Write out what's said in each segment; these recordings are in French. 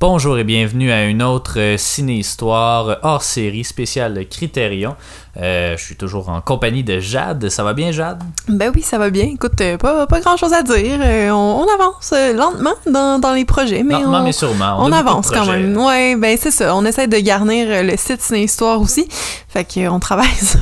Bonjour et bienvenue à une autre euh, ciné-histoire hors série spéciale Critérion. Euh, je suis toujours en compagnie de Jade. Ça va bien, Jade? Ben oui, ça va bien. Écoute, euh, pas, pas grand chose à dire. Euh, on, on avance lentement dans, dans les projets, mais Lentement, on, mais sûrement. on, avance quand même. Ouais, ben c'est ça. On essaie de garnir le site Ciné Histoire aussi. Fait que euh, on travaille sur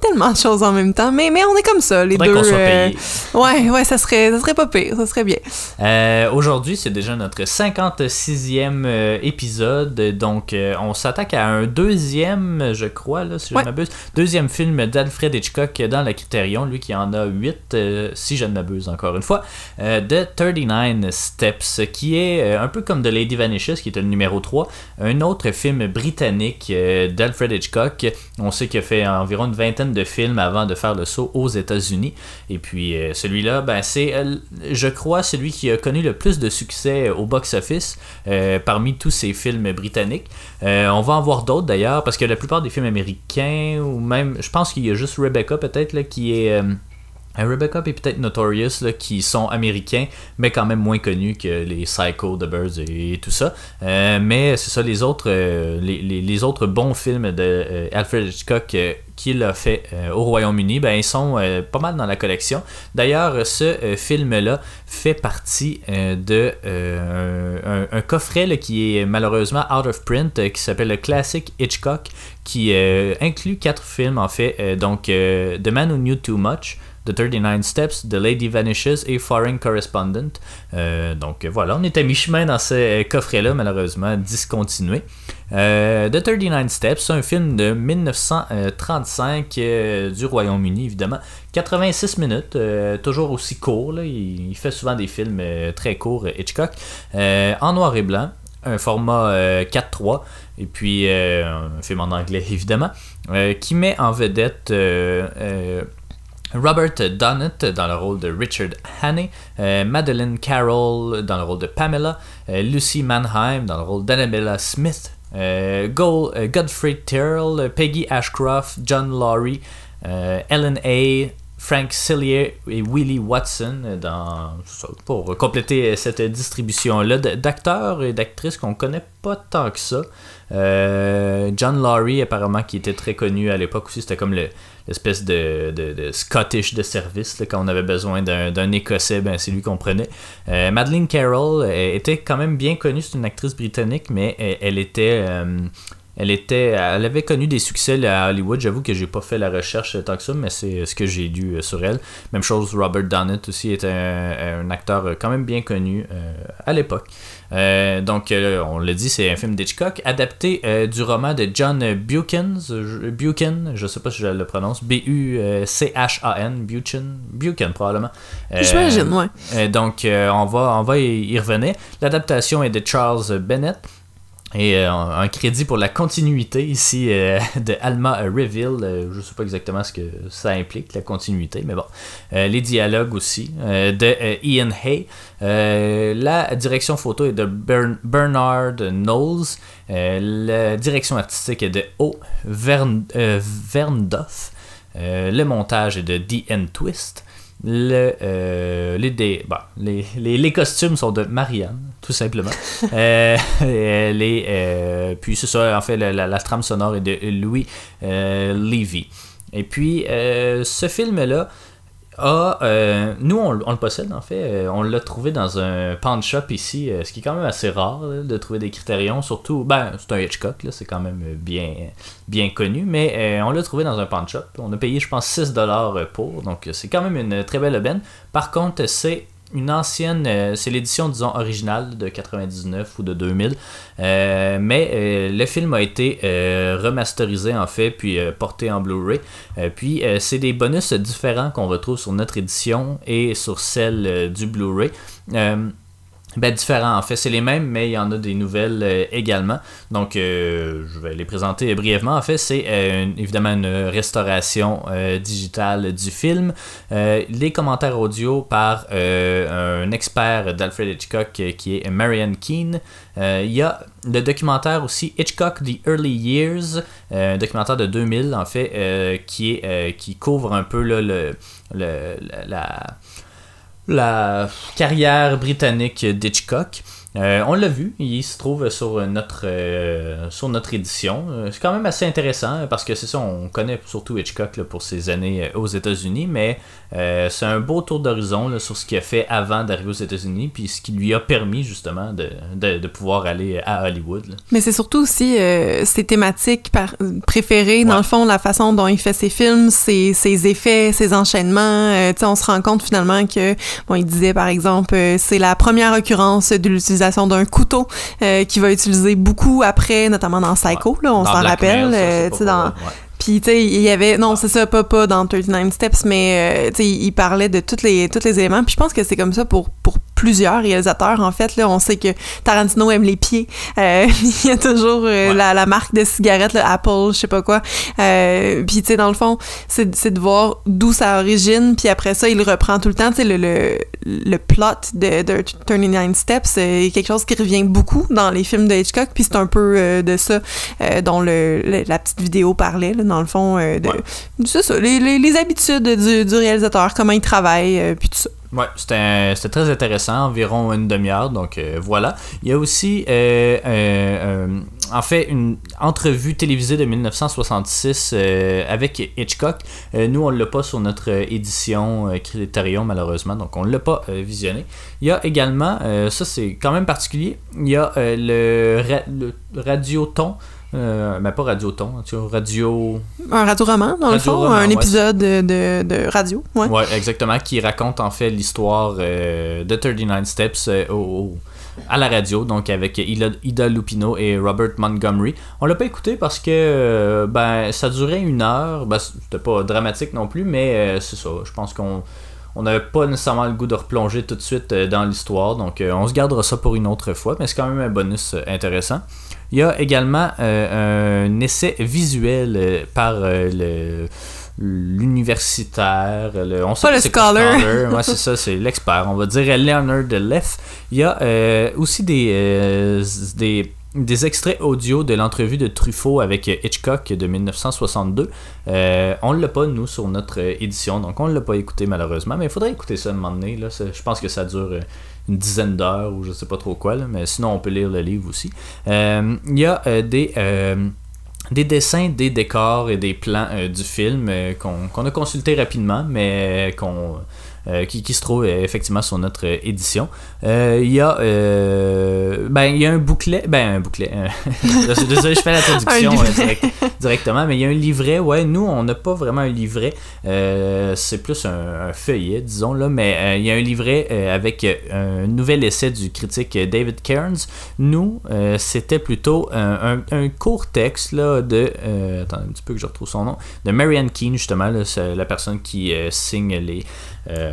tellement de choses en même temps. Mais, mais on est comme ça, les Faudrait deux. qu'on soit euh, ouais, ouais, ça serait, ça serait pas pire. Ça serait bien. Aujourd'hui, c'est déjà notre 56e euh, épisode. Donc, euh, on s'attaque à un deuxième, je crois, là, si je ne m'abuse, deuxième film d'Alfred Hitchcock dans la Criterion. Lui qui en a 8, si je ne m'abuse encore une fois, euh, de 39 Steps, qui est euh, un peu comme The Lady Vanishes, qui était le numéro 3, un autre film britannique euh, d'Alfred Hitchcock. On sait qu'il a fait environ une vingtaine de films avant de faire le saut aux États-Unis. Et puis euh, celui-là, ben, c'est, euh, je crois, celui qui a connu le plus de succès au box-office euh, parmi tous ces films britanniques. Euh, on va en voir d'autres d'ailleurs, parce que la plupart des films américains, ou même, je pense qu'il y a juste Rebecca peut-être, qui est... Rebecca et peut-être Notorious qui sont américains, mais quand même moins connus que les Psycho, The Birds et, tout ça. Euh, mais c'est ça, les autres, euh, les, les- autres bons films de euh, Alfred Hitchcock euh, qu'il a fait au Royaume-Uni, ben, ils sont pas mal dans la collection. D'ailleurs, ce film-là fait partie de un, coffret qui est malheureusement out of print, qui s'appelle le Classic Hitchcock, qui inclut quatre films en fait. Donc, The Man Who Knew Too Much. The 39 Steps, The Lady Vanishes et Foreign Correspondent. Euh, donc voilà, on est à mi-chemin dans ce coffret-là, malheureusement discontinué. Euh, The 39 Steps, un film de 1935 euh, du Royaume-Uni, évidemment. 86 minutes, euh, toujours aussi court. là. Il, il fait souvent des films très courts, Hitchcock, en noir et blanc. Un format euh, 4.3 et puis un film en anglais évidemment qui met en vedette Robert Dunnett dans le rôle de Richard Hannay, euh, Madeleine Carroll dans le rôle de Pamela, euh, Lucy Mannheim dans le rôle d'Annabella Smith, euh, euh, Godfrey Terrell, Peggy Ashcroft, John Laurie, Ellen A. Frank Cillier et Willie Watson dans, pour compléter cette distribution-là d'acteurs et d'actrices qu'on connaît pas tant que ça. John Laurie, apparemment, qui était très connu à l'époque aussi, c'était comme le, l'espèce de, de, de Scottish de service. quand on avait besoin d'un, Écossais, ben, c'est lui qu'on prenait. Euh, Madeleine Carroll euh, était quand même bien connue, c'est une actrice britannique, mais elle, elle était. euh, elle était, elle avait connu des succès à Hollywood. J'avoue que j'ai pas fait la recherche tant que ça, mais c'est ce que j'ai lu euh, sur elle. Même chose, Robert Dunnett aussi était un, acteur euh, quand même bien connu euh, à l'époque. Euh, donc, euh, on l'a dit, c'est un film d'Hitchcock adapté euh, du roman de John Buchan. Je, Buchan, je sais pas si je le prononce. B-U-C-H-A-N. Buchan. Buchan, probablement. J'imagine, ouais. donc, on va, on va y y revenir. L'adaptation est de Charles Bennett. Et euh, un crédit pour la continuité ici euh, de Alma Reville. Euh, je sais pas exactement ce que ça implique, la continuité, mais bon. Les dialogues aussi de Ian Hay. La direction photo est de Bern- Bernard Knowles. La direction artistique est de O. Vern, Verndoff. Le montage est de D.N. Twist. Les, les costumes sont de Marianne, tout simplement. Euh, euh, puis c'est ça, en fait, la, la- trame sonore est de Louis euh, Levy. Et puis, ce film-là a. euh, nous, on, le possède, en fait. On l'a trouvé dans un pawn shop ici, ce qui est quand même assez rare de trouver des critérions. Surtout, ben, c'est un Hitchcock, là, c'est quand même bien, bien connu. Mais on l'a trouvé dans un pawn shop. On a payé, je pense, 6$ pour. Donc, c'est quand même une très belle aubaine. Par contre, c'est une ancienne, euh, c'est l'édition disons originale de 99 ou de 2000, Euh, mais euh, le film a été euh, remasterisé en fait puis porté en Blu-ray. Puis c'est des bonus différents qu'on retrouve sur notre édition et sur celle du Blu-ray. Ben, différents en fait, c'est les mêmes, mais il y en a des nouvelles euh, également. Donc, euh, je vais les présenter brièvement. En fait, c'est euh, évidemment une restauration digitale du film. Les commentaires audio par un expert d'Alfred Hitchcock qui est Marianne Keane. Il y a le documentaire aussi Hitchcock The Early Years, un documentaire de 2000 en fait, qui, qui couvre un peu le, le- la- la carrière britannique d'Hitchcock. Euh, on l'a vu, il se trouve sur notre, euh, sur notre édition. Euh, c'est quand même assez intéressant parce que c'est ça, on connaît surtout Hitchcock là, pour ses années aux États-Unis, mais c'est un beau tour d'horizon sur ce qu'il a fait avant d'arriver aux États-Unis, puis ce qui lui a permis justement de, de, de pouvoir aller à Hollywood. Mais c'est surtout aussi ses thématiques par, préférées, dans le fond, la façon dont il fait ses films, ses, ses effets, ses enchaînements. on se rend compte finalement que, bon, il disait par exemple, c'est la première occurrence de l'utilisation d'un couteau euh, qu'il va utiliser beaucoup après, notamment dans Psycho, là, on s'en rappelle. Euh, dans... Puis, tu sais, il y avait... Non, c'est ça, pas, pas dans 39 Steps, mais, euh, tu sais, il parlait de tous les, tous les éléments. Puis je pense que c'est comme ça pour, pour plusieurs réalisateurs, en fait. Là, on sait que Tarantino aime les pieds. Euh, il y a toujours euh, la, la, marque de cigarettes, là, Apple, je sais pas quoi. Euh, puis, tu sais, dans le fond, c'est de voir d'où ça origine. Puis après ça, il reprend tout le temps. Tu sais, le, le, le, plot de, de 39 Steps c'est quelque chose qui revient beaucoup dans les films de Hitchcock. Puis c'est un peu de ça dont le, la petite vidéo parlait, là, dans le fond. de, C'est ça, les, les, les habitudes du, du, réalisateur, comment il travaille, puis tout ça. Ouais, c'était très intéressant, environ une demi-heure, donc euh, voilà. Il y a aussi, euh, euh, en fait, une entrevue télévisée de 1966 avec Hitchcock. nous, on ne l'a pas sur notre édition Criterion, malheureusement, donc on ne l'a pas visionné. Il y a également, ça c'est quand même particulier, il y a le, le radioton euh, mais pas Radioton, tu vois, radio. Un radio-roman, dans le fond, un épisode de, de, radio. Ouais. ouais. exactement, qui raconte en fait l'histoire euh, de 39 Steps euh, au, à la radio, donc avec Ida, Lupino et Robert Montgomery. On l'a pas écouté parce que euh, ben, ça durait une heure, ben, c'était pas dramatique non plus, mais c'est ça, je pense qu'on on n'avait pas nécessairement le goût de replonger tout de suite dans l'histoire, donc on se gardera ça pour une autre fois, mais c'est quand même un bonus intéressant. Il y a également euh, un essai visuel euh, par euh, le l'universitaire, le, on sait pas le scholar. ouais, c'est ça, c'est l'expert. On va dire Leonard Leff. Il y a aussi des, des, des, extraits audio de l'entrevue de Truffaut avec Hitchcock de 1962. on ne l'a pas, nous, sur notre édition, donc on ne l'a pas écouté malheureusement, mais il faudrait écouter ça un moment donné. Là. Je pense que ça dure une dizaine d'heures ou je sais pas trop quoi, mais sinon on peut lire le livre aussi. Euh, il y a euh, des euh, des dessins, des décors et des plans du film qu'on a consulté rapidement, mais qu'on euh, qui, qui, se trouve euh, effectivement sur notre euh, édition. Il y a ben il y a un bouclet, ben un bouclet. désolé, je fais la traduction directement, mais il y a un livret. Ouais, nous on n'a pas vraiment un livret. c'est plus un, feuillet, disons là, mais il y a un livret avec un nouvel essai du critique David Cairns. Nous, c'était plutôt un, un, court texte là de attends un petit peu que je retrouve son nom de Marianne Keane justement, c'est la personne qui signe les euh,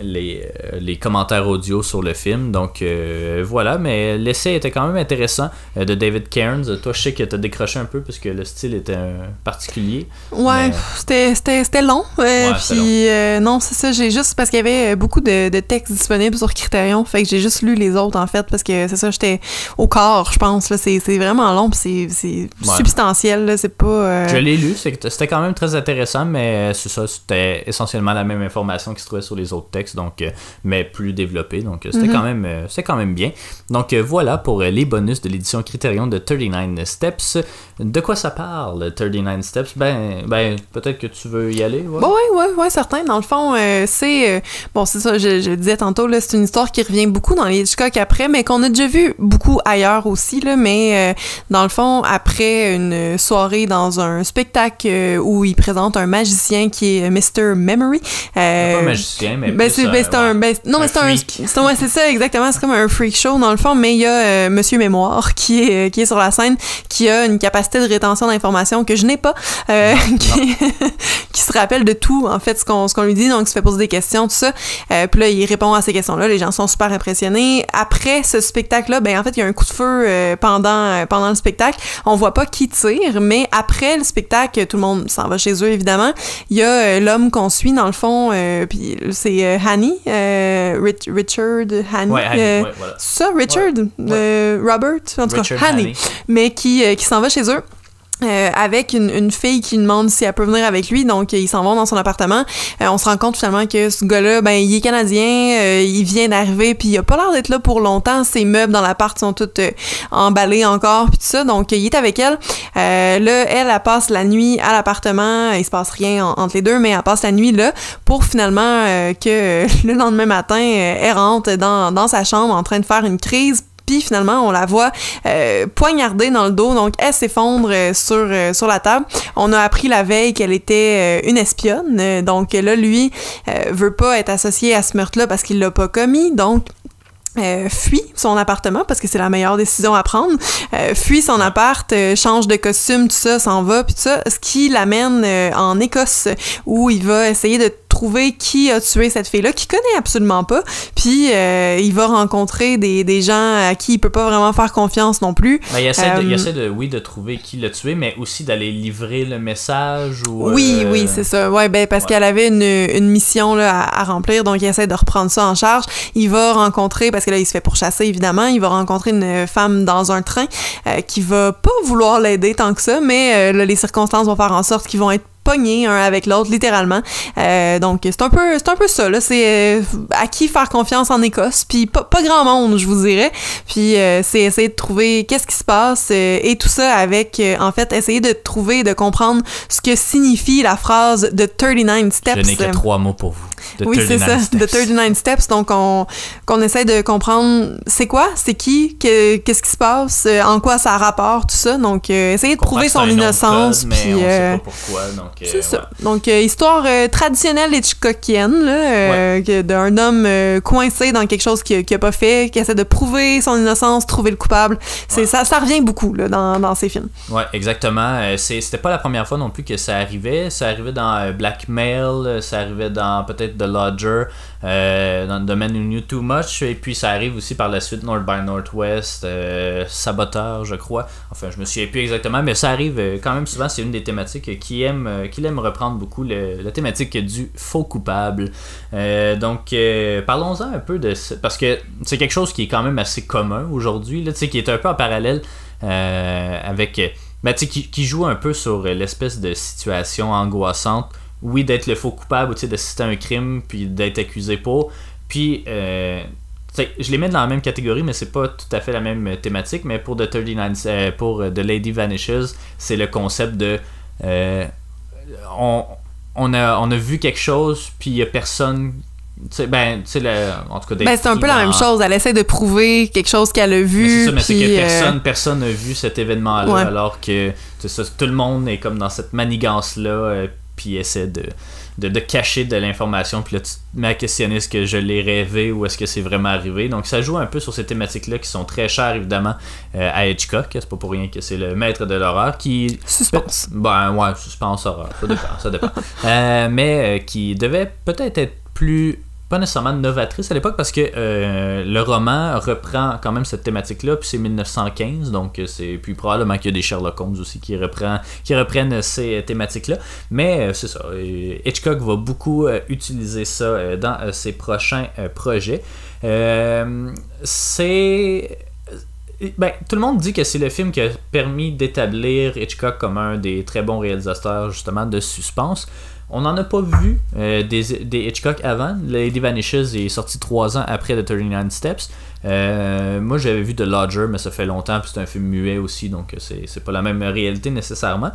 les, euh, les, commentaires audio sur le film. Donc euh, voilà, mais l'essai était quand même intéressant de David Cairns. Toi, je sais que tu as décroché un peu parce que le style était particulier. Ouais, c'était long. puis non, c'est ça, j'ai juste parce qu'il y avait beaucoup de, de, textes disponibles sur Criterion, fait que j'ai juste lu les autres en fait parce que c'est ça, j'étais au corps, je pense. C'est vraiment long, c'est substantiel, c'est pas. Je l'ai lu, c'était quand même très intéressant, mais c'est ça, c'était essentiellement la même information qui se sur les autres textes, donc, euh, mais plus développé. Donc, euh, c'était mhm. quand, même, euh, quand même bien. Donc, voilà pour les bonus de l'édition Criterion de 39 Steps. De quoi ça parle, 39 Steps? Ben, ben peut-être que tu veux y aller. Ouais, oui, oui, ouais, certain. Dans le fond, c'est. bon, c'est ça, je, je, le disais tantôt, c'est une histoire qui revient beaucoup dans les Hitchcock après, mais qu'on a déjà vu beaucoup ailleurs aussi, là, mais dans le fond, après une soirée dans un spectacle où il présente un magicien qui est Mr. Memory. Euh, mais. Ben, c'est ben, un. Ben, non, mais c'est un. Ouais, c'est ça, exactement. C'est comme un freak show, dans le fond, mais il y a euh, Monsieur Mémoire qui est, euh, qui est sur la scène, qui a une capacité de rétention d'informations que je n'ai pas, euh, qui, qui, se rappelle de tout, en fait, ce qu'on qu'on lui dit, donc il se fait poser des questions, tout ça. puis là, il répond à ces questions-là. Les gens sont super impressionnés. Après ce spectacle-là, ben, en fait, il y a un coup de feu pendant, pendant le spectacle. On voit pas qui tire, mais après le spectacle, tout le monde s'en va chez eux, évidemment. Il y a l'homme qu'on suit, dans le fond, puis c'est euh, Hanny, euh, Richard Hanny. Ouais, euh, Ça, Richard, Robert, en tout cas, Hanny, mais qui, qui s'en va chez eux euh, avec une, une, fille qui demande si elle peut venir avec lui, donc ils s'en vont dans son appartement. Euh, on se rend compte finalement que ce gars-là, ben il est canadien, euh, il vient d'arriver, puis il a pas l'air d'être là pour longtemps. Ses meubles dans l'appart sont tous emballés encore, puis tout ça, donc il est avec elle. là, elle, elle passe la nuit à l'appartement, il se passe rien entre les deux, mais elle passe la nuit là pour finalement que le lendemain matin, elle rentre dans, dans sa chambre en train de faire une crise finalement on la voit euh, poignardée dans le dos, donc elle s'effondre euh, sur, euh, sur la table. On a appris la veille qu'elle était une espionne, donc là lui veut pas être associé à ce meurtre-là parce qu'il l'a pas commis, donc fuit son appartement parce que c'est la meilleure décision à prendre. fuit son appart, change de costume, tout ça, s'en va, puis tout ça, ce qui l'amène en Écosse où il va essayer de trouver qui a tué cette fille-là, qui connaît absolument pas. Puis euh, il va rencontrer des, des, gens à qui il peut pas vraiment faire confiance non plus. Ben, il, essaie de, il, euh, essaie de, oui, de trouver qui l'a tué, mais aussi d'aller livrer le message. Ou, oui, euh, oui, c'est ça. Ouais, ben, parce qu'elle avait une, une mission là, à, remplir, donc il essaie de reprendre ça en charge. Il va rencontrer, parce que là, il se fait pourchasser, évidemment, il va rencontrer une femme dans un train qui va pas vouloir l'aider tant que ça, mais là, les circonstances vont faire en sorte qu'ils vont être pognés un avec l'autre, littéralement. Euh, donc, c'est un peu, c'est un peu ça, là. C'est euh, à qui faire confiance en Écosse, puis pas, pas, grand monde, je vous dirais. Puis, euh, c'est essayer de trouver qu'est-ce qui se passe et tout ça avec, en fait, essayer de trouver, de comprendre ce que signifie la phrase de 39 Steps. Je n'ai que trois mots pour vous oui, c'est ça, de 39 Steps. Donc, on, qu'on essaie de comprendre c'est quoi, c'est qui, qu'est-ce qui se passe, euh, en quoi ça rapporte, tout ça. Donc, euh, essayer de prouver son innocence. puis, euh, pourquoi. c'est ça. Donc, histoire traditionnelle Hitchcockienne, là, d'un homme coincé dans quelque chose qu'il n'a pas fait, qui essaie de prouver son innocence, trouver le coupable. C'est, ça, ça revient beaucoup là, dans, dans ces films. Ouais, exactement. c'était pas la première fois non plus que ça arrivait. Ça arrivait dans Blackmail, ça arrivait dans peut-être The Lodger, euh, dans le domaine You Knew Too Much, et puis ça arrive aussi par la suite North by Northwest, euh, Saboteur, je crois. Enfin, je me souviens plus exactement, mais ça arrive euh, quand même souvent. C'est une des thématiques qui aime, qui aime reprendre beaucoup la thématique du faux coupable. donc, parlons-en un peu de parce que c'est quelque chose qui est quand même assez commun aujourd'hui, qui est un peu en parallèle avec. Ben, qui, qui joue un peu sur l'espèce de situation angoissante oui, d'être le faux coupable, ou d'assister à un crime, puis d'être accusé pour. Puis, euh, je les mets dans la même catégorie, mais c'est pas tout à fait la même thématique. Mais pour The 39, euh, pour The Lady Vanishes, c'est le concept de. Euh, on, on, a, on a vu quelque chose, puis il y a personne ben, tu sais, en tout cas, ben, c'est un peu la même chose. Elle essaie de prouver quelque chose qu'elle a vu. C'est ça, mais c'est que personne, personne n'a vu cet événement-là, alors que ça, tout le monde est comme dans cette manigance-là, puis essaie de, de, cacher de l'information, puis là, tu te mets à questionner est-ce que je l'ai rêvé ou est-ce que c'est vraiment arrivé. Donc, ça joue un peu sur ces thématiques-là qui sont très chères, évidemment, euh, à Hitchcock. C'est pas pour rien que c'est le maître de l'horreur qui. Suspense. Ben, ouais, suspense, horreur. Ça dépend, ça dépend. Euh, mais euh, qui devait peut-être être plus pas nécessairement novatrice à l'époque parce que euh, le roman reprend quand même cette thématique-là, puis c'est 1915, donc euh, c'est puis probablement qu'il y a des Sherlock Holmes aussi qui, reprend, qui reprennent ces thématiques-là. Mais euh, c'est ça, Hitchcock va beaucoup utiliser ça dans ses prochains projets. c'est ben, tout le monde dit que c'est le film qui a permis d'établir Hitchcock comme un des très bons réalisateurs justement de suspense. On n'en a pas vu euh, des, Hitchcock avant. Lady Vanishes est sorti trois ans après The 39 Steps. Euh, moi, j'avais vu The Lodger, mais ça fait longtemps, puis c'est un film muet aussi, donc c'est pas la même réalité nécessairement.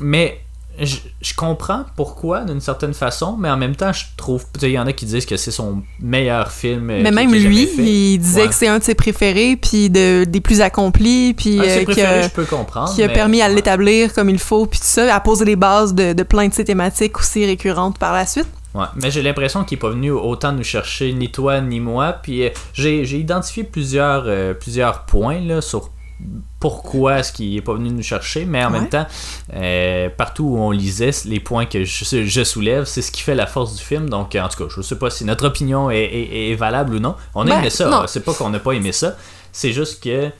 Mais je, comprends pourquoi d'une certaine façon, mais en même temps, je trouve. Il y en a qui disent que c'est son meilleur film. Euh, mais même lui, il disait que c'est un de ses préférés, puis de, des plus accomplis, puis euh, qui a, je peux comprendre, qui a permis à l'établir comme il faut, puis tout ça, à poser les bases de, de plein de ses thématiques aussi récurrentes par la suite. Ouais, mais j'ai l'impression qu'il n'est pas venu autant nous chercher ni toi ni moi. Puis euh, j'ai identifié plusieurs, plusieurs points là, sur pourquoi est-ce qu'il est pas venu nous chercher, mais en même temps, euh, partout où on lisait les points que je, soulève, c'est ce qui fait la force du film. Donc, en tout cas, je sais pas si notre opinion est, valable ou non. On a aimé ça, c'est pas qu'on n'a pas aimé ça, c'est juste que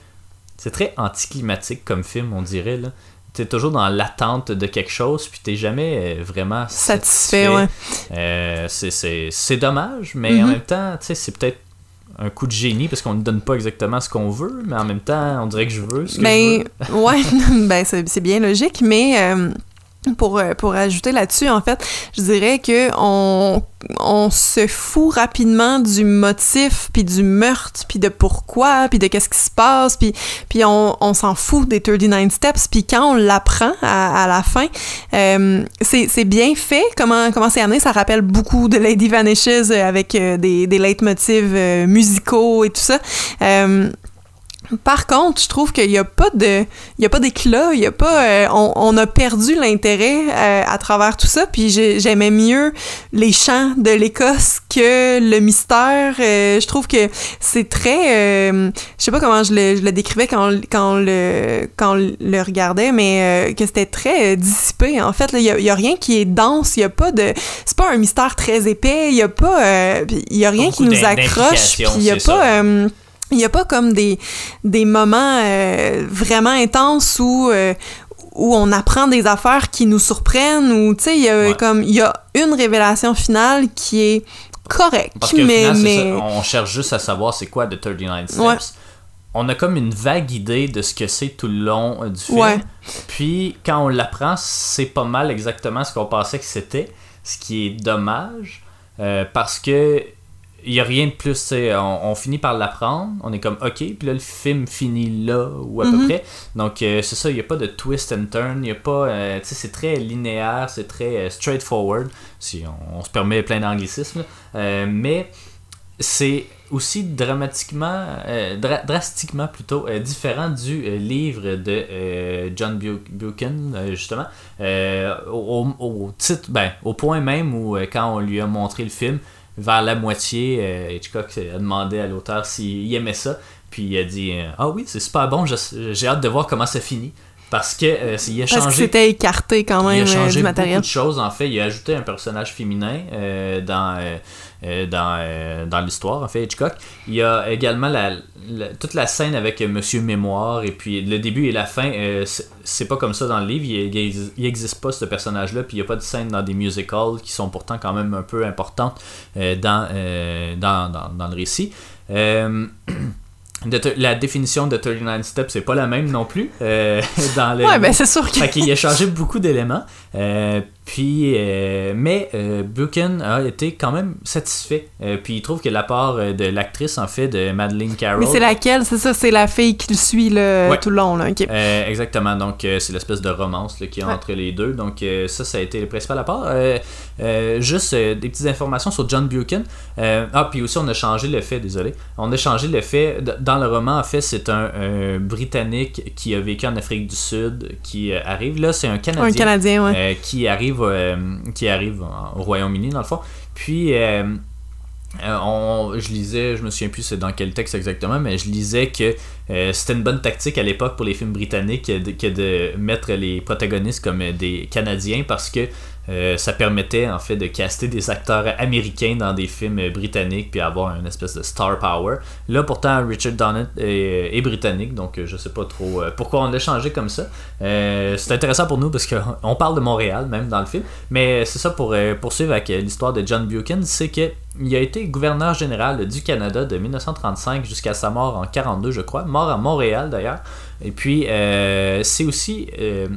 c'est très anticlimatique comme film, on dirait. Là. T'es toujours dans l'attente de quelque chose, puis t'es jamais euh, vraiment satisfait. ouais. Euh, c'est dommage, mais en mm-hmm. même temps, c'est peut-être un coup de génie parce qu'on ne donne pas exactement ce qu'on veut, mais en même temps, on dirait que je veux ce que ben, je veux. ouais, ben c'est bien logique, mais euh, pour, euh, pour ajouter là-dessus, en fait, je dirais que on, on se fout rapidement du motif, puis du meurtre, puis de pourquoi, puis de qu'est-ce qui se passe, puis, on, on s'en fout des 39 Steps, puis quand on l'apprend à, à, la fin, euh, c'est bien fait, comment comment c'est amené, ça rappelle beaucoup de Lady Vanishes avec euh, des, des leitmotivs euh, musicaux et tout ça. Euh, par contre, je trouve qu'il n'y a pas de, il y a pas d'éclat, il y a pas, euh, on, on, a perdu l'intérêt euh, à travers tout ça. Puis j'aimais mieux les chants de l'Écosse que le mystère. Euh, je trouve que c'est très, je sais pas comment je le, je le décrivais quand, quand le, quand le regardait, mais que c'était très dissipé. En fait, il y a, y a, rien qui est dense. Il y a pas de, c'est pas un mystère très épais. Il y a pas, il y a rien qui nous accroche. Puis il y a pas il n'y a pas comme des, des moments euh, vraiment intenses où, euh, où on apprend des affaires qui nous surprennent ou tu sais il y a Ouais. comme il y a une révélation finale qui est correcte mais final, c'est mais ça, on cherche juste à savoir c'est quoi The 39 Steps. Ouais. On a comme une vague idée de ce que c'est tout le long euh, du film. Ouais. Puis quand on l'apprend, c'est pas mal exactement ce qu'on pensait que c'était, ce qui est dommage euh, parce que il y a rien de plus, on, on finit par l'apprendre, on est comme ok, puis là le film finit là ou à peu Mhm. près. Donc euh, c'est ça, il n'y a pas de twist and turn, il n'y a pas, euh, tu sais, c'est très linéaire, c'est très euh, straightforward, si on, on se permet plein d'anglicismes, mais c'est aussi dramatiquement, euh, dra- drastiquement plutôt euh, différent du euh, livre de John Bu- Buchan, justement, au, au- titre, ben, au point même où quand on lui a montré le film, vers la moitié, euh, Hitchcock a demandé à l'auteur s'il aimait ça, puis il a dit euh, ah oui c'est super bon, j'ai hâte de voir comment ça finit, parce que euh, il a parce que changé c'était écarté quand il même a euh, changé du matériel. beaucoup de choses en fait. Il a ajouté un personnage féminin euh, dans, dans, euh, dans l'histoire, en fait, Hitchcock. Il y a également la, la- toute la scène avec euh, Monsieur Mémoire et puis le début et la fin. euh, c'est- pas comme ça dans le livre. Il, il, il existe pas ce personnage-là. Puis il y a pas de scène dans des musicals qui sont pourtant quand même un peu importantes euh, dans, euh, dans, dans, dans le récit. Euh, la définition de 39 Steps, c'est pas la même non plus euh, dans le ouais ben c'est sûr que fait qu'il a changé beaucoup d'éléments. Euh, puis, euh, mais euh, Buchan a été quand même satisfait. Euh, puis il trouve que la part euh, de l'actrice, en fait, de Madeleine Carroll. mais c'est laquelle? C'est ça c'est la fille qui le suit là, Ouais. tout le long là exactement, donc c'est l'espèce de romance qu'il a Ouais. entre les deux. Donc ça, ça a été le principal apport. Juste des petites informations sur John Buchan. Ah, puis aussi on a changé le fait, désolé. On a changé le fait, dans le roman, en fait, c'est un euh, Britannique qui a vécu en Afrique du Sud qui arrive. Là, c'est un Canadien. un Canadien ouais qui arrive, euh, qui arrive au Royaume-Uni, dans le fond. Puis, euh, euh, je lisais, je me souviens plus c'est dans quel texte exactement, mais je lisais que c'était une bonne tactique à l'époque pour les films britanniques que de mettre les protagonistes comme des Canadiens parce que euh, ça permettait en fait de caster des acteurs américains dans des films britanniques puis avoir une espèce de star power. Là pourtant Richard Donner est, britannique donc euh, je sais pas trop euh, pourquoi on l'a changé comme ça. C'est intéressant pour nous parce qu'on parle de Montréal même dans le film, mais c'est ça pour poursuivre avec l'histoire de John Buchan, c'est que il a été gouverneur général du Canada de 1935 jusqu'à sa mort en 42 je crois, mort à Montréal d'ailleurs. Et puis euh, c'est aussi euh,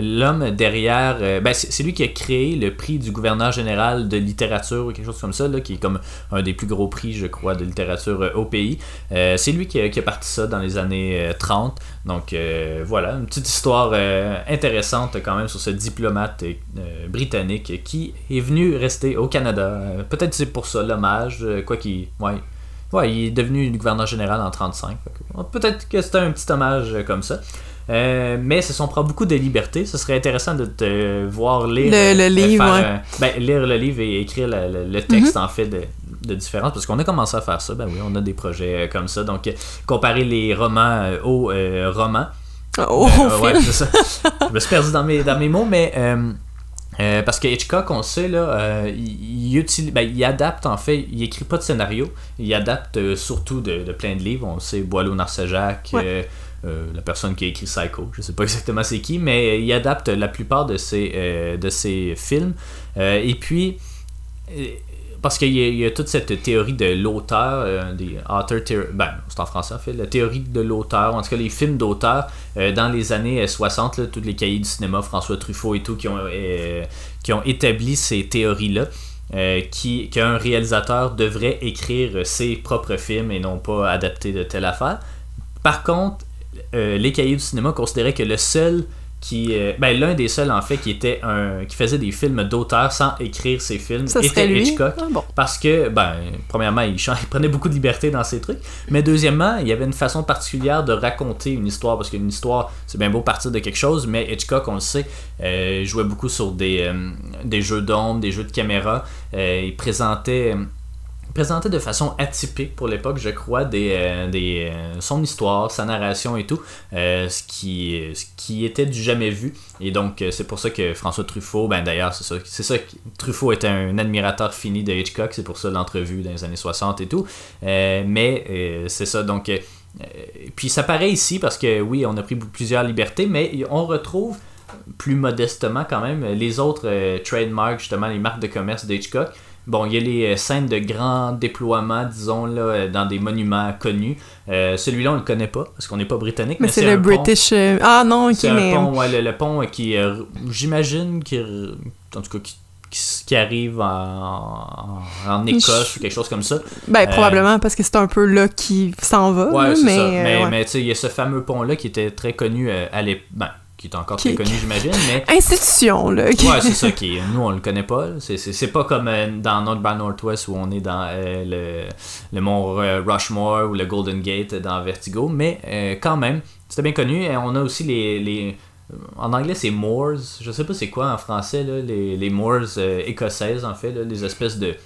l'homme derrière, euh, ben, c'est lui qui a créé le prix du gouverneur général de littérature ou quelque chose comme ça, là, qui est comme un des plus gros prix, je crois, de littérature au pays. C'est lui qui a, qui a parti ça dans les années euh, 30. Donc voilà, une petite histoire intéressante quand même sur ce diplomate britannique qui est venu rester au Canada. Peut-être c'est pour ça l'hommage, quoi qu'il... Ouais. Ouais, il est devenu gouverneur général en 35. Fait que, Peut-être que c'était un petit hommage euh, comme ça. Euh, mais ça s'en prend beaucoup de liberté. Ce serait intéressant de te voir lire Le- le euh, livre, faire, ouais. ben, lire le livre et écrire le, texte en fait de, de différence parce qu'on a commencé à faire ça. Ben oui, on a des projets comme ça. Donc, comparer les romans aux euh, romans. Euh, ouais, ça. Je me suis perdu dans mes, dans mes mots, mais euh, parce que Hitchcock, on le sait, là, euh, il, il utilise, ben, il adapte en fait, il écrit pas de scénario, il adapte euh, surtout de, de plein de livres. On le sait, Boileau Narcejac, Ouais. la personne qui a écrit Psycho, je sais pas exactement c'est qui, mais il adapte la plupart de ses, de ses films. Et puis, parce qu'il y, a toute cette théorie de l'auteur, euh, des ben c'est en français en fait, la théorie de l'auteur, en tout cas les films d'auteur euh, dans les années 60, là, tous les cahiers du cinéma, François Truffaut et tout, qui ont, qui ont établi ces théories-là. qui qu'un réalisateur devrait écrire ses propres films et non pas adapter de telle affaire. Par contre, les cahiers du cinéma considéraient que le seul qui euh, ben, l'un des seuls en fait qui était un qui faisait des films d'auteur sans écrire ses films était Hitchcock. Ah, parce que ben premièrement il, prenait beaucoup de liberté dans ses trucs. Mais deuxièmement il y avait une façon particulière de raconter une histoire parce qu'une histoire c'est bien beau partir de quelque chose mais Hitchcock on le sait euh, jouait beaucoup sur des, euh, des jeux d'ombre des jeux de caméra. Il présentait présenté de façon atypique pour l'époque, je crois, des, euh, des, euh, son histoire, sa narration et tout, euh, ce, qui, ce qui était du jamais vu. Et donc, c'est pour ça que François Truffaut, ben d'ailleurs, c'est ça, ça que Truffaut était un admirateur fini de Hitchcock, c'est pour ça l'entrevue dans les années 60 et tout. mais c'est ça, donc. puis ça paraît ici parce que oui, on a pris plusieurs libertés, mais on retrouve plus modestement quand même les autres trademarks, justement les marques de commerce d'Hitchcock. Bon, il y a les euh, scènes de grand déploiement, disons, là, euh, dans des monuments connus. Euh, celui-là, on le connaît pas, parce qu'on n'est pas britannique. Mais, c'est le British... Ah non, ok, mais... Pont, ouais, le, pont qui, j'imagine, qui, en tout cas, qui, qui arrive en, en, Écosse ou quelque chose comme ça. Ben, probablement, parce que c'est un peu là qui s'en va. Ouais, c'est mais, ça. Mais, mais tu sais, il y a ce fameux pont-là qui était très connu à l'époque. Ben, qui est encore très connu, j'imagine. Mais... Institution, là. Ouais, c'est ça. Qui, nous, on le connaît pas. C'est pas comme euh, dans North by Northwest où on est dans euh, le, le mont euh, Rushmore ou le Golden Gate dans Vertigo. Mais quand même, c'était bien connu. Et on a aussi les. les en anglais, c'est moors. Je sais pas c'est quoi en français, là, les, les moors écossaises, en fait. Là, les espèces de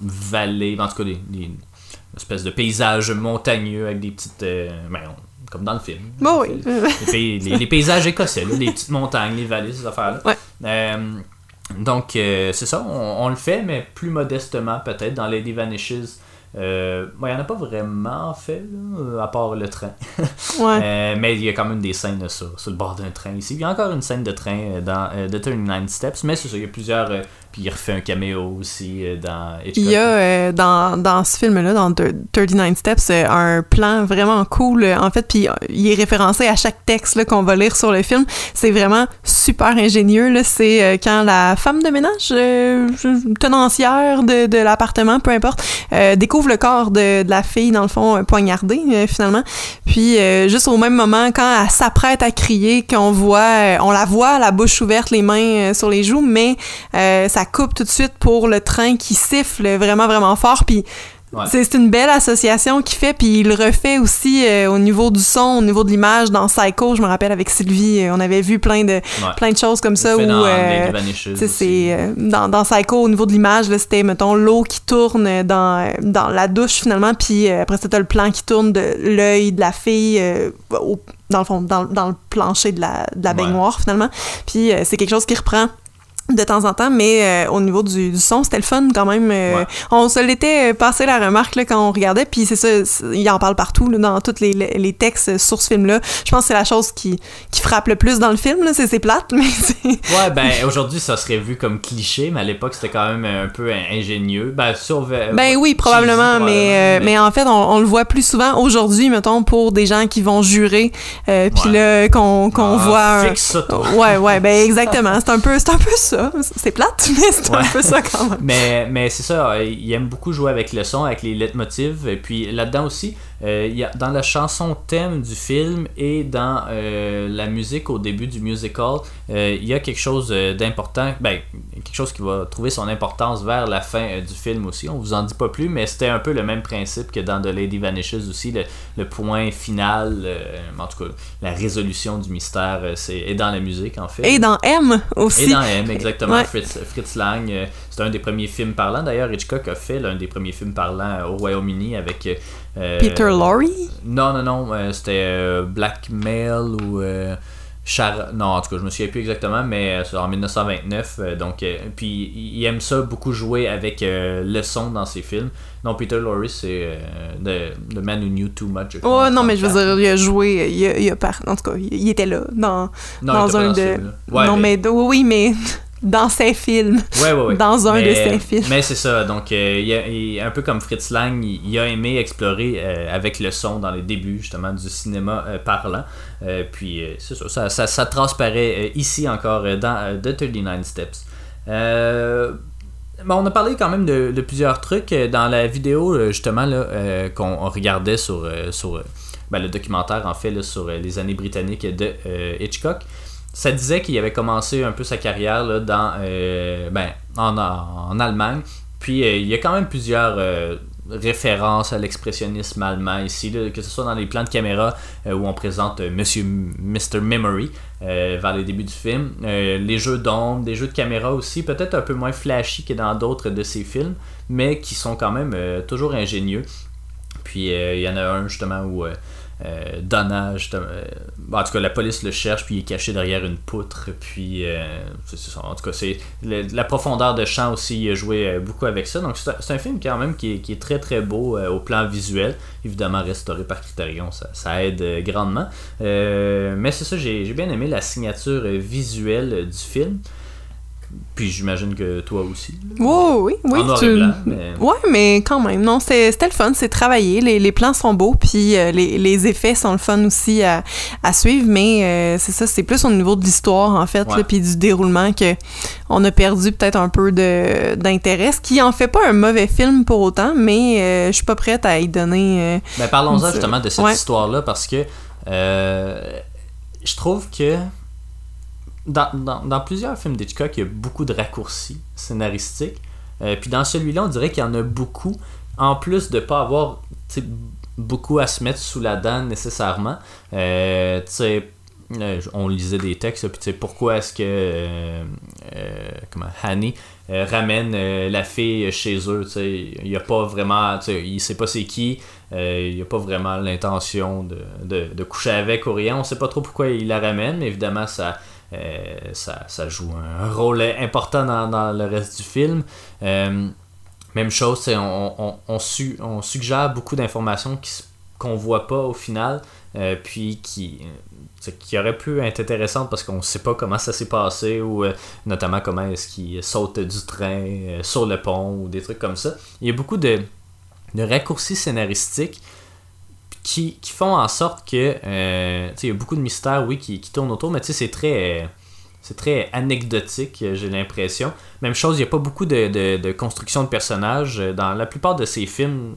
vallées, en tout cas, des, espèces de paysages montagneux avec des petites. Ben, comme dans le film. Bon, oui. Les, paysages écossais, les petites montagnes, les vallées, ces affaires-là. Euh, donc, euh, c'est ça, on, le fait, mais plus modestement peut-être. Dans Lady Vanishes, euh, il n'y en a pas vraiment fait, à part le train. ouais. mais il y a quand même des scènes sur, sur le bord d'un train ici. Il y a encore une scène de train dans The 39 Steps, mais c'est ça, il y a plusieurs il refait un caméo aussi euh, dans. Il y a euh, dans, dans, ce film-là, dans 39 Steps, euh, un plan vraiment cool, en fait, puis il est référencé à chaque texte qu'on va lire sur le film. C'est vraiment super ingénieux. C'est quand la femme de ménage, tenancière de, de l'appartement, peu importe, découvre le corps de, de, la fille, dans le fond, poignardée, finalement. Puis, juste au même moment, quand elle s'apprête à crier, qu'on voit, on la voit, la bouche ouverte, les mains sur les joues, mais ça coupe tout de suite pour le train qui siffle vraiment, vraiment fort. Puis c'est une belle association qu'il fait, puis il refait aussi euh, au niveau du son, au niveau de l'image. Dans Psycho, je me rappelle avec Sylvie, euh, on avait vu plein de, plein de choses comme ça. Où, euh, c'est, dans, dans Psycho, au niveau de l'image, c'était, mettons, l'eau qui tourne dans, dans la douche finalement, puis après, c'était le plan qui tourne de l'œil de la fille dans le fond, dans, dans, le plancher de la, de la baignoire finalement. Puis c'est quelque chose qui reprend de temps en temps, mais euh, au niveau du, son, c'était le fun quand même. Euh, on se l'était passé la remarque là, quand on regardait, puis c'est ça, il en parle partout, dans tous les, les, textes sur ce film-là. Je pense que c'est la chose qui, qui frappe le plus dans le film, c'est plate, mais c'est... Ouais, ben aujourd'hui, ça serait vu comme cliché, mais à l'époque, c'était quand même un peu ingénieux. Ben, sur... ben oui, probablement, mais, euh, mais, en fait, on, le voit plus souvent aujourd'hui, mettons, pour des gens qui vont jurer, puis là, qu'on qu'on ah, voit... Fixe ça, toi. Ouais, ouais, ben exactement, c'est un, peu, un peu ça. C'est plate, mais c'est un peu ça quand même. mais, mais c'est ça, il aime beaucoup jouer avec le son, avec les leitmotivs. Et puis là-dedans aussi, euh, y a, dans la chanson thème du film et dans euh, la musique au début du musical, euh, il y a quelque chose d'important, ben, quelque chose qui va trouver son importance vers la fin du film aussi. On vous en dit pas plus, mais c'était un peu le même principe que dans The Lady Vanishes aussi. Le, point final, en tout cas, la résolution du mystère, c'est est dans la musique en fait. Et dans M aussi. Et dans M, exactement. Fritz, Fritz, Lang, c'est un des premiers films parlants. D'ailleurs, Hitchcock a fait l'un des premiers films parlants au Royaume-Uni avec euh, Peter Lorre? Non, non, non. Euh, c'était euh, Blackmail ou. Char... Non, en tout cas, je me souviens plus exactement, mais c'est en 1929. donc, puis il aime ça beaucoup jouer avec le son dans ses films. Non, Peter Lorre, c'est the, Man Who Knew Too Much. Oh non, mais je veux dire, il a joué, il a, il a par... en tout cas, il était là dans, dans un de. non, mais oui, mais dans ses films. Ouais, ouais, ouais. Dans un Mais- de ses films. Mais c'est ça, donc euh, il a- il- un peu comme Fritz Lang, il, il a aimé explorer euh, avec le son dans les débuts justement du cinéma euh, parlant. Euh, puis euh, c'est ça, ça, ça, ça transparaît euh, ici encore dans The 39 Steps. Bon, on a parlé quand même de, de plusieurs trucs dans la vidéo justement là, qu'on regardait sur, sur ben, le documentaire en fait là, sur les années britanniques de Hitchcock. Ça disait qu'il avait commencé un peu sa carrière dans, euh, ben, en, Allemagne. Puis euh, il y a quand même plusieurs euh, références à l'expressionnisme allemand ici, que ce soit dans les plans de caméra où on présente Monsieur Mr. Memory vers les débuts du film, les jeux d'ombre, des jeux de caméra aussi, peut-être un peu moins flashy que dans d'autres de ses films, mais qui sont quand même toujours ingénieux. Puis il y en a un justement où euh, Donna, justement, euh, en tout cas la police le cherche, puis il est caché derrière une poutre. Puis euh, en tout cas, c'est la profondeur de champ aussi, il joué euh, beaucoup avec ça. Donc c'est un, film quand même qui est, très très beau au plan visuel. Évidemment restauré par Criterion, ça, aide grandement. Mais c'est ça, j'ai bien aimé la signature visuelle du film. Puis j'imagine que toi aussi. Oh, oui, oui. en noir tu- et blanc, mais- Ouais, mais quand même, non, c'est- c'était le fun, c'est travaillé, les, les plans sont beaux, puis euh, les, les effets sont le fun aussi à, à suivre, mais euh, c'est ça, c'est plus au niveau de l'histoire, en fait, Ouais. là, puis du déroulement que on a perdu peut-être un peu d'intérêt, ce qui en fait pas un mauvais film pour autant, mais euh, je suis pas prête à y donner... euh, Ben, parlons-en justement de cette ouais. histoire-là parce que je trouve que dans, dans- plusieurs films d'Hitchcock, il y a beaucoup de raccourcis scénaristiques. Euh, puis dans celui-là, on dirait qu'il y en a beaucoup, en plus de pas avoir beaucoup à se mettre sous la dent nécessairement. Euh, euh, on lisait des textes, puis pourquoi est-ce que euh, comment, Hanny ramène la fille chez eux, il y a pas vraiment, il sait pas c'est qui, il n'y a pas vraiment l'intention de, de, de coucher avec ou rien. On sait pas trop pourquoi il la ramène, mais évidemment, ça, ça, ça joue un rôle important dans, le reste du film. Euh, même chose, on, on, on, su- on suggère beaucoup d'informations qu'on voit pas au final, euh, puis qui, euh, qui auraient pu être intéressantes parce qu'on sait pas comment ça s'est passé, ou euh, notamment comment est-ce qu'il saute du train euh, sur le pont, ou des trucs comme ça. Il y a beaucoup de raccourcis scénaristiques qui, font en sorte que euh, il y a beaucoup de mystères oui qui, tournent autour mais c'est très euh, c'est très anecdotique euh, j'ai l'impression. Même chose il n'y a pas beaucoup de, de, de construction de personnages Euh, dans la plupart de ces films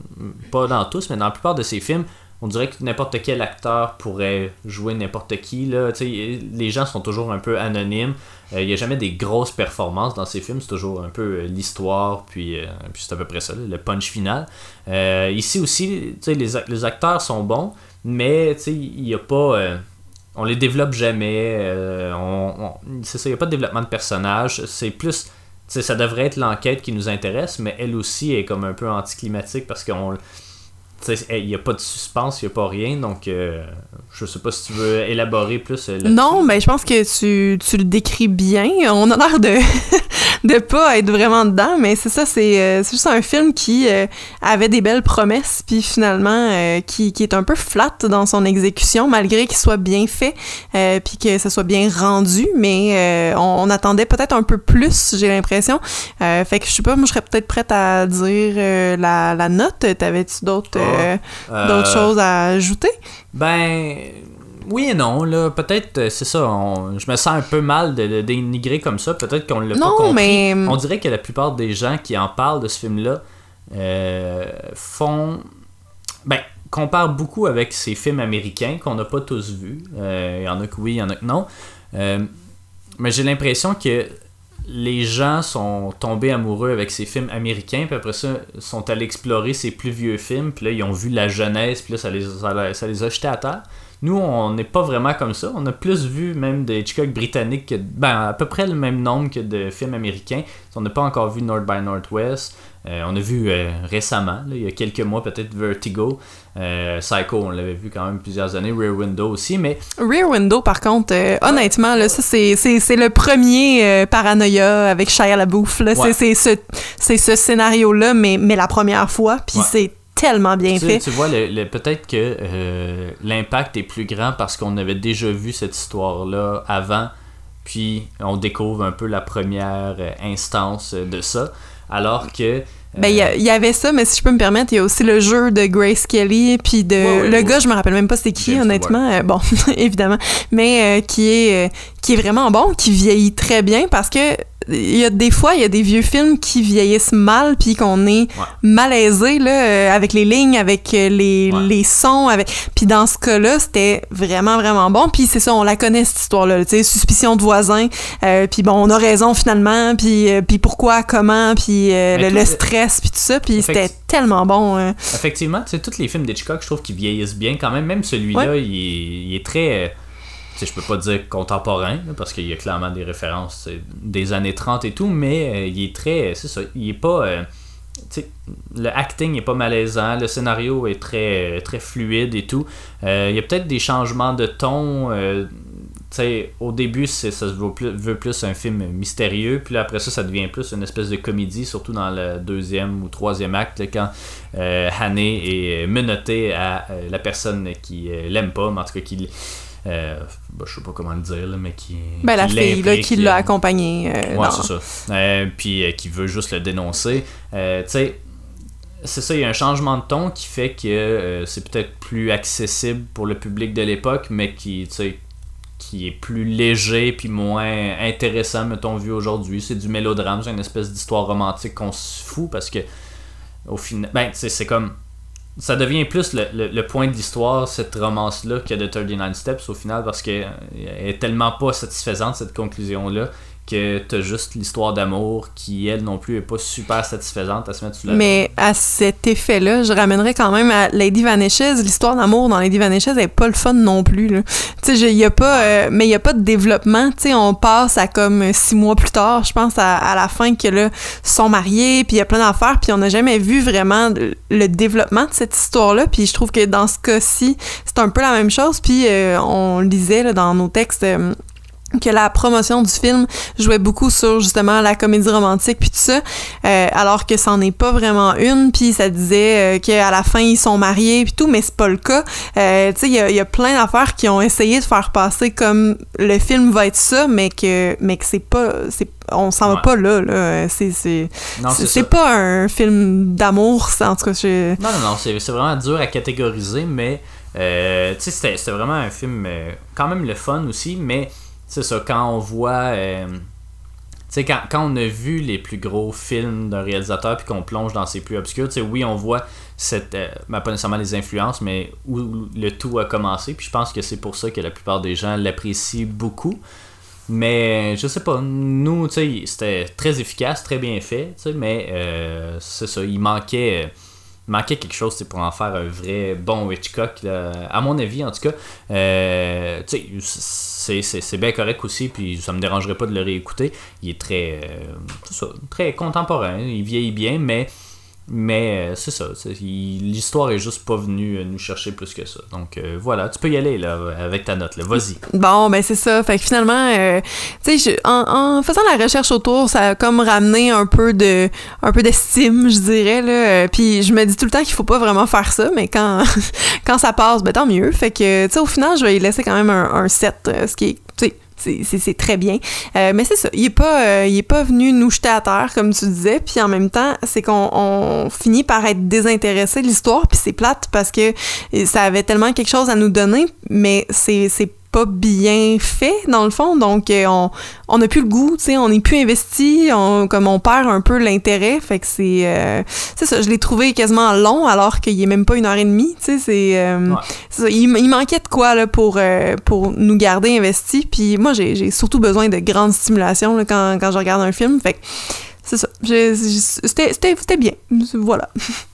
pas dans tous mais dans la plupart de ces films on dirait que n'importe quel acteur pourrait jouer n'importe qui là les gens sont toujours un peu anonymes Euh, il n'y a jamais des grosses performances dans ces films c'est toujours un peu euh, l'histoire puis, euh, puis c'est à peu près ça le punch final ici aussi, les, les acteurs sont bons, mais il n'y a pas. on les développe jamais. c'est ça, il n'y a pas de développement de personnage. C'est plus. ça devrait être l'enquête qui nous intéresse, mais elle aussi est comme un peu anticlimatique parce qu'on. Il n'y a pas de suspense, il n'y a pas rien, donc euh, je sais pas si tu veux élaborer plus euh. Non, mais je pense que tu, tu le décris bien. On a l'air de de pas être vraiment dedans, mais c'est ça, c'est euh, c'est juste un film qui euh, avait des belles promesses, puis finalement euh, qui, qui est un peu flat dans son exécution, malgré qu'il soit bien fait, euh, puis que ça soit bien rendu, mais euh, on, on attendait peut-être un peu plus, j'ai l'impression. Euh, fait que je sais pas, moi je serais peut-être prête à dire euh, la, la note. T'avais-tu d'autres Euh, d'autres choses à ajouter? Ben, oui et non, là. Peut-être, euh, c'est ça, on- je me sens un peu mal de le dénigrer comme ça. Peut-être qu'on l'a pas Non, compris. mais On dirait que la plupart des gens qui en parlent de ce film-là euh, font. Ben, comparent beaucoup avec ces films américains qu'on n'a pas tous vus. Euh, Il y en a que oui, il y en a que non. Euh, mais j'ai l'impression que les gens sont tombés amoureux avec ces films américains, puis après ça, sont allés explorer ces plus vieux films, puis là, ils ont vu la jeunesse, puis là, ça les, ça, ça les a jetés à terre. Nous, on n'est pas vraiment comme ça. On a plus vu même des Hitchcock britanniques, que, ben, à peu près le même nombre que de films américains. On n'a pas encore vu North by Northwest. Euh, on a vu euh, récemment, là, il y a quelques mois, peut-être Vertigo. Euh, Psycho, on l'avait vu quand même plusieurs années. Rear Window aussi, mais Rear Window, par contre, euh, honnêtement, là, ça, c'est, c'est, c'est le premier paranoïa avec Shia LaBeouf. Là. Ouais. C'est, c'est ce, c'est ce scénario-là, mais, mais la première fois, puis Ouais. c'est tellement bien tu, fait. tu vois, le, le- peut-être que euh, l'impact est plus grand parce qu'on avait déjà vu cette histoire-là avant puis on découvre un peu la première instance de ça, alors que ben, il y, avait ça, mais si je peux me permettre, il y a aussi le jeu de Grace Kelly, puis de le gars, je me rappelle même pas c'est qui, honnêtement. Euh, bon, évidemment, mais euh, qui est euh, qui est vraiment bon, qui vieillit très bien parce que il y a des fois, il y a des vieux films qui vieillissent mal, puis qu'on est malaisé là, euh, avec les lignes, avec euh, les, les sons. avec Puis dans ce cas-là, c'était vraiment, vraiment bon. Puis c'est ça, on la connaît, cette histoire-là. Tu sais, suspicion de voisin. Euh, puis bon, on a raison finalement. Puis, puis pourquoi, comment, puis le, stress, puis tout ça. Puis c'était tellement bon. Effectivement, tu sais, tous les films d'Hitchcock, je trouve qu'ils vieillissent bien quand même. Même celui-là, il, il, est très je peux pas dire contemporain, parce qu'il y a clairement des références des années 30 et tout, mais euh, il est très. C'est ça, il est pas. Euh, le acting est pas malaisant, le scénario est très, très fluide et tout. Euh, il y a peut-être des changements de ton. au début, ça se veut plus, un film mystérieux, puis après ça, ça devient plus une espèce de comédie, surtout dans le deuxième ou troisième acte, quand Hanne est menottée à la personne qui l'aime pas, mais en tout cas qui euh, bah, je sais pas comment le dire, mais qui. Ben, la fille là, qui l'a accompagné. Euh, ouais, c'est ça. Euh, puis qui veut juste le dénoncer. tu sais, c'est ça, il y a un changement de ton qui fait que c'est peut-être plus accessible pour le public de l'époque, mais qui, qui est plus léger puis moins intéressant, mettons, vu aujourd'hui. C'est du mélodrame, c'est une espèce d'histoire romantique qu'on se fout parce que, au final, ben, c'est comme ça devient plus le, le, point de l'histoire, cette romance-là, que de 39 Steps au final, parce qu'elle est tellement pas satisfaisante, cette conclusion-là, que t'as juste l'histoire d'amour qui, elle non plus, est pas super satisfaisante à se mettre sous la Mais à cet effet-là, je ramènerais quand même à Lady Vanishes. L'histoire d'amour dans Lady Vanishes est pas le fun non plus. Y a pas, euh, mais il y a pas de développement. Tu sais, on passe à comme six mois plus tard, je pense, à, la fin que là, sont mariés, puis il y a plein d'affaires, puis on n'a jamais vu vraiment le développement de cette histoire-là. Puis je trouve que dans ce cas-ci, c'est un peu la même chose. Puis euh, on lisait là, dans nos textes. Euh, que la promotion du film jouait beaucoup sur justement la comédie romantique puis tout ça euh, alors que c'en est pas vraiment une. Puis ça disait euh, qu'à la fin ils sont mariés puis tout mais c'est pas le cas. Euh, tu sais il y a, plein d'affaires qui ont essayé de faire passer comme le film va être ça mais que mais que c'est pas c'est on s'en va pas là, là. c'est c'est c'est pas un film d'amour en tout cas je... non non non c'est vraiment dur à catégoriser mais tu sais c'était vraiment un film quand même le fun aussi mais c'est ça, quand on voit. Euh, tu sais, quand, on a vu les plus gros films d'un réalisateur puis qu'on plonge dans ses plus obscurs, tu oui, on voit cette. Euh, ben, pas nécessairement les influences, mais où le tout a commencé. Puis je pense que c'est pour ça que la plupart des gens l'apprécient beaucoup. Mais je sais pas, nous, tu sais, c'était très efficace, très bien fait, tu sais, mais euh, c'est ça, il manquait manquait quelque chose pour en faire un vrai bon Hitchcock. À mon avis, en tout cas, euh, c'est bien correct aussi, puis ça me dérangerait pas de le réécouter. Il est très, euh, très contemporain, il vieillit bien, mais mais euh, c'est ça, l'histoire est juste pas venue euh, nous chercher plus que ça. Donc euh, voilà, tu peux y aller là avec ta note, vas-y. Bon, ben c'est ça. Fait que finalement, en, faisant la recherche autour, ça a comme ramené un peu de, un peu d'estime, je dirais là. Puis je me dis tout le temps qu'il faut pas vraiment faire ça, mais quand, quand ça passe, ben tant mieux. Fait que, tu sais, au final, je vais y laisser quand même un, un 7, ce qui est, c'est très bien. Euh, mais c'est ça, il est pas euh, il est pas venu nous jeter à terre comme tu disais, puis en même temps, c'est qu'on finit par être désintéressé de l'histoire, puis c'est plate parce que ça avait tellement quelque chose à nous donner, mais c'est pas bien fait dans le fond. Donc euh, on on n'a plus le goût tu sais on n'est plus investi on, comme on perd un peu l'intérêt. Fait que c'est euh, c'est ça je l'ai trouvé quasiment long alors qu'il est même pas une heure et demie tu sais c'est euh, il, il, manquait de quoi là pour pour nous garder investis. Puis moi j'ai surtout besoin de grandes stimulations là, quand quand je regarde un film. Fait que c'est ça. C'était bien. Voilà.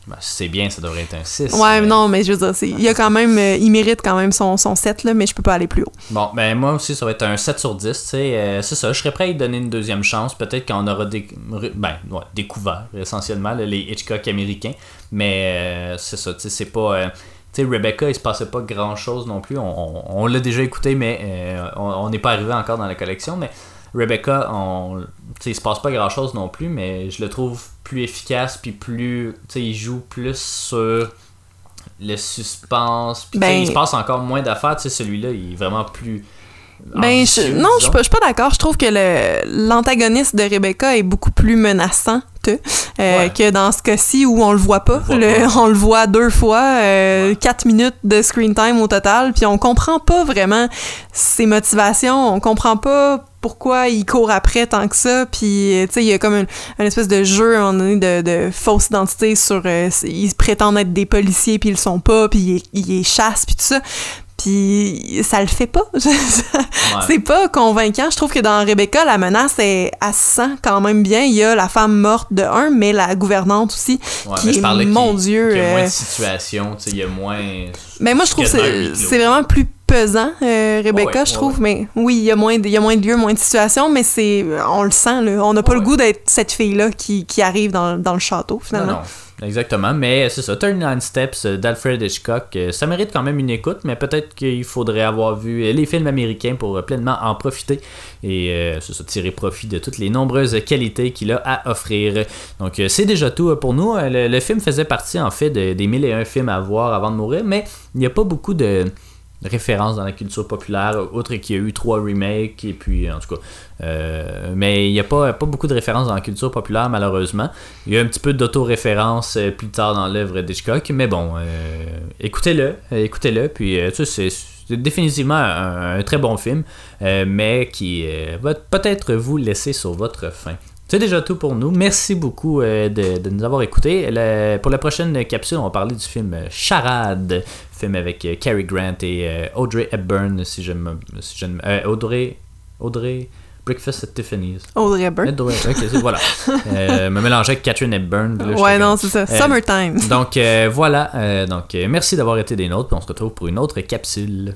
Ben, c'est bien, ça devrait être un 6. Ouais, non, mais je veux dire, il y a quand même, euh, il mérite quand même son, son 7, là, mais je peux pas aller plus haut. Bon, ben moi aussi, ça va être un 7 sur 10. Euh, c'est ça, je serais prêt à lui donner une deuxième chance. Peut-être qu'on aura ben, découvert essentiellement les Hitchcock américains. Mais euh, c'est ça, c'est pas. tu sais, Rebecca, il se passait pas grand chose non plus. On, l'a déjà écouté, mais on n'est pas arrivé encore dans la collection. Mais Rebecca, on, il se passe pas grand chose non plus, mais je le trouve plus efficace, puis plus, il joue plus sur le suspense, puis ben, il se passe encore moins d'affaires, celui-là, il est vraiment plus Ben, je, non, je suis pas, pas d'accord. Je trouve que l'antagoniste de Rebecca est beaucoup plus menaçant euh, que dans ce cas-ci où on le voit pas. On le, on le voit deux fois, euh, quatre minutes de screen time au total, puis on comprend pas vraiment ses motivations, on comprend pas pourquoi il court après tant que ça, puis tu sais, il y a comme une, espèce de jeu de, de fausse identité sur... Euh, ils prétendent être des policiers, puis ils le sont pas, puis ils, ils chassent, puis tout ça. Puis ça le fait pas. C'est pas convaincant. Je trouve que dans Rebecca, la menace est à sent quand même bien. Il y a la femme morte de un, mais la gouvernante aussi. qui est, mon Dieu. Il y a moins de euh, situations, il y a moins. Mais moi, je trouve que c'est vraiment plus pesant, euh, Rebecca, je trouve. Mais oui, il y, a moins de, il y a moins de lieux, moins de situations, mais c'est on le sent. Là. On n'a pas le goût d'être cette fille-là qui, qui, arrive dans, dans, le château, finalement. Non, non. Exactement, mais c'est ça, 39 Steps d'Alfred Hitchcock, euh, ça mérite quand même une écoute, mais peut-être qu'il faudrait avoir vu les films américains pour pleinement en profiter et euh, c'est ça, tirer profit de toutes les nombreuses qualités qu'il a à offrir. Donc euh, c'est déjà tout pour nous. Le, film faisait partie en fait des mille et un films à voir avant de mourir, mais il n'y a pas beaucoup de référence dans la culture populaire, outre qu'il y a eu trois remakes, et puis en tout cas. Euh, mais il n'y a pas, pas beaucoup de références dans la culture populaire, malheureusement. Il y a un petit peu d'auto-référence euh, plus tard dans l'œuvre d'Hitchcock, mais bon, euh, écoutez-le, écoutez-le, puis tu sais, c'est définitivement un, très bon film, mais qui va peut-être vous laisser sur votre faim. C'est déjà tout pour nous. Merci beaucoup de, de, nous avoir écoutés. pour la prochaine capsule, on va parler du film Charade, film avec euh, Cary Grant et euh, Audrey Hepburn, si je me. Si je euh, Audrey. Audrey. Breakfast at Tiffany's. Audrey Hepburn. Audrey, ok, voilà. me mélanger avec Catherine Hepburn. ouais, non, c'est ça. Summertime. Donc, voilà. donc, merci d'avoir été des nôtres. Puis on se retrouve pour une autre capsule.